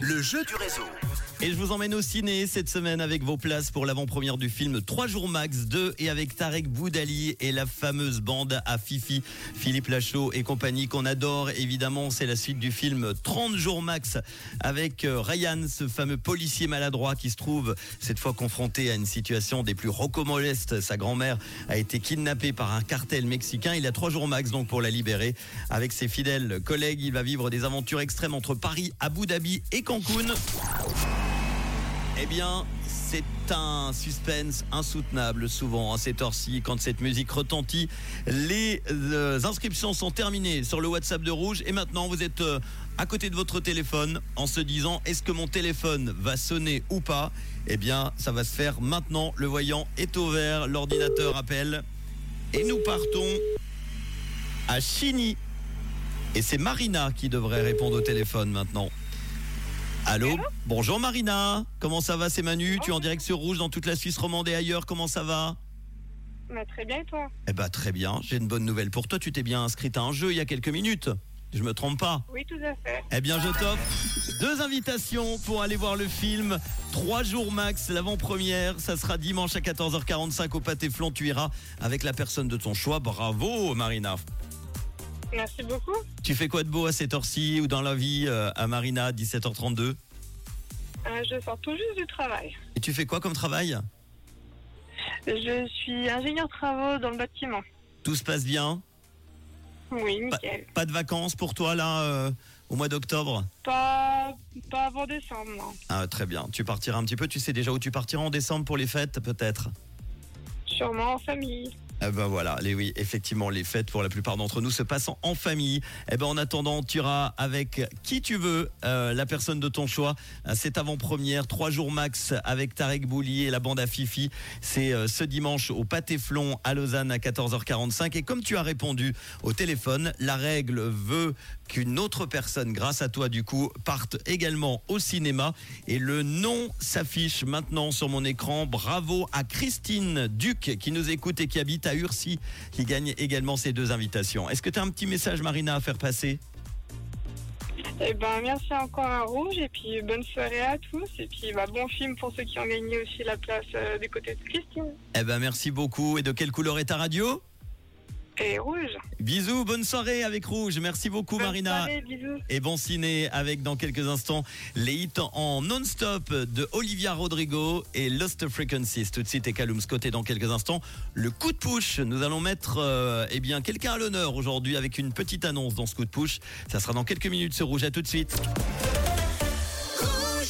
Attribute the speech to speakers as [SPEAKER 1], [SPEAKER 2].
[SPEAKER 1] Le jeu du réseau.
[SPEAKER 2] Et je vous emmène au ciné cette semaine avec vos places pour l'avant-première du film 3 jours max 2 et avec Tarek Boudali et la fameuse bande à Fifi, Philippe Lachaud et compagnie qu'on adore. Évidemment, c'est la suite du film 30 jours max avec euh, Ryan, ce fameux policier maladroit qui se trouve cette fois confronté à une situation des plus rocambolesques. Sa grand-mère a été kidnappée par un cartel mexicain. Il a 3 jours max donc pour la libérer. Avec ses fidèles collègues, il va vivre des aventures extrêmes entre Paris, Abu Dhabi et Cancun. Eh bien, c'est un suspense insoutenable souvent à cette heure-ci quand cette musique retentit. Les euh, inscriptions sont terminées sur le WhatsApp de Rouge et maintenant vous êtes euh, à côté de votre téléphone en se disant est-ce que mon téléphone va sonner ou pas? Eh bien, ça va se faire maintenant. Le voyant est au vert, l'ordinateur appelle et nous partons à Chigny. Et c'est Marina qui devrait répondre au téléphone maintenant. Allô Bonjour Marina, comment ça va c'est Manu Tu es en direct sur Rouge dans toute la Suisse romande et ailleurs, comment ça va
[SPEAKER 3] Bah, très bien, et toi
[SPEAKER 2] Eh bah très bien, j'ai une bonne nouvelle pour toi, tu t'es bien inscrite à un jeu il y a quelques minutes. Je me trompe pas.
[SPEAKER 3] Oui, tout à fait.
[SPEAKER 2] Eh bien je t'offre deux invitations pour aller voir le film, trois jours max, l'avant-première, ça sera dimanche à 14h45 au Pâté Flon, tu iras avec la personne de ton choix, bravo Marina
[SPEAKER 3] Merci beaucoup.
[SPEAKER 2] Tu fais quoi de beau à cette heure-ci ou dans la vie euh, à Marina, 17h32
[SPEAKER 3] Euh, je sors tout juste du travail.
[SPEAKER 2] Et tu fais quoi comme travail?
[SPEAKER 3] Je suis ingénieur travaux dans le bâtiment.
[SPEAKER 2] Tout se passe bien?
[SPEAKER 3] Oui,
[SPEAKER 2] Pas,
[SPEAKER 3] nickel.
[SPEAKER 2] pas de vacances pour toi là euh, au mois d'octobre?
[SPEAKER 3] Pas, pas avant décembre, non.
[SPEAKER 2] Ah très bien, tu partiras un petit peu, tu sais déjà où tu partiras en décembre pour les fêtes peut-être?
[SPEAKER 3] Sûrement en famille.
[SPEAKER 2] Eh ben voilà, les, oui, effectivement, les fêtes pour la plupart d'entre nous se passent en famille. Eh ben en attendant, tu iras avec qui tu veux, euh, la personne de ton choix. Euh, Cette avant-première, trois jours max avec Tarek Bouli et la bande à Fifi. C'est euh, ce dimanche au Pâté Flon à Lausanne à 14h45. Et comme tu as répondu au téléphone, la règle veut qu'une autre personne, grâce à toi du coup, parte également au cinéma. Et le nom s'affiche maintenant sur mon écran. Bravo à Christine Duc qui nous écoute et qui habite à Urcy, qui gagne également ces deux invitations. Est-ce que tu as un petit message, Marina, à faire passer?
[SPEAKER 3] Eh ben, merci encore à Rouge, et puis bonne soirée à tous, et puis bah, bon film pour ceux qui ont gagné aussi la place euh, du côté de Christine.
[SPEAKER 2] Eh ben merci beaucoup. Et de quelle couleur est ta radio?
[SPEAKER 3] Et Rouge.
[SPEAKER 2] Bisous, bonne soirée avec Rouge. Merci beaucoup,
[SPEAKER 3] Bonne
[SPEAKER 2] Marina.
[SPEAKER 3] soirée, bisous.
[SPEAKER 2] Et bon ciné avec dans quelques instants les hits en non-stop de Olivia Rodrigo et Lost Frequencies. Tout de suite et Callum Scott et dans quelques instants le coup de push. Nous allons mettre euh, eh bien quelqu'un à l'honneur aujourd'hui avec une petite annonce dans ce coup de push. Ça sera dans quelques minutes sur Rouge. À tout de suite.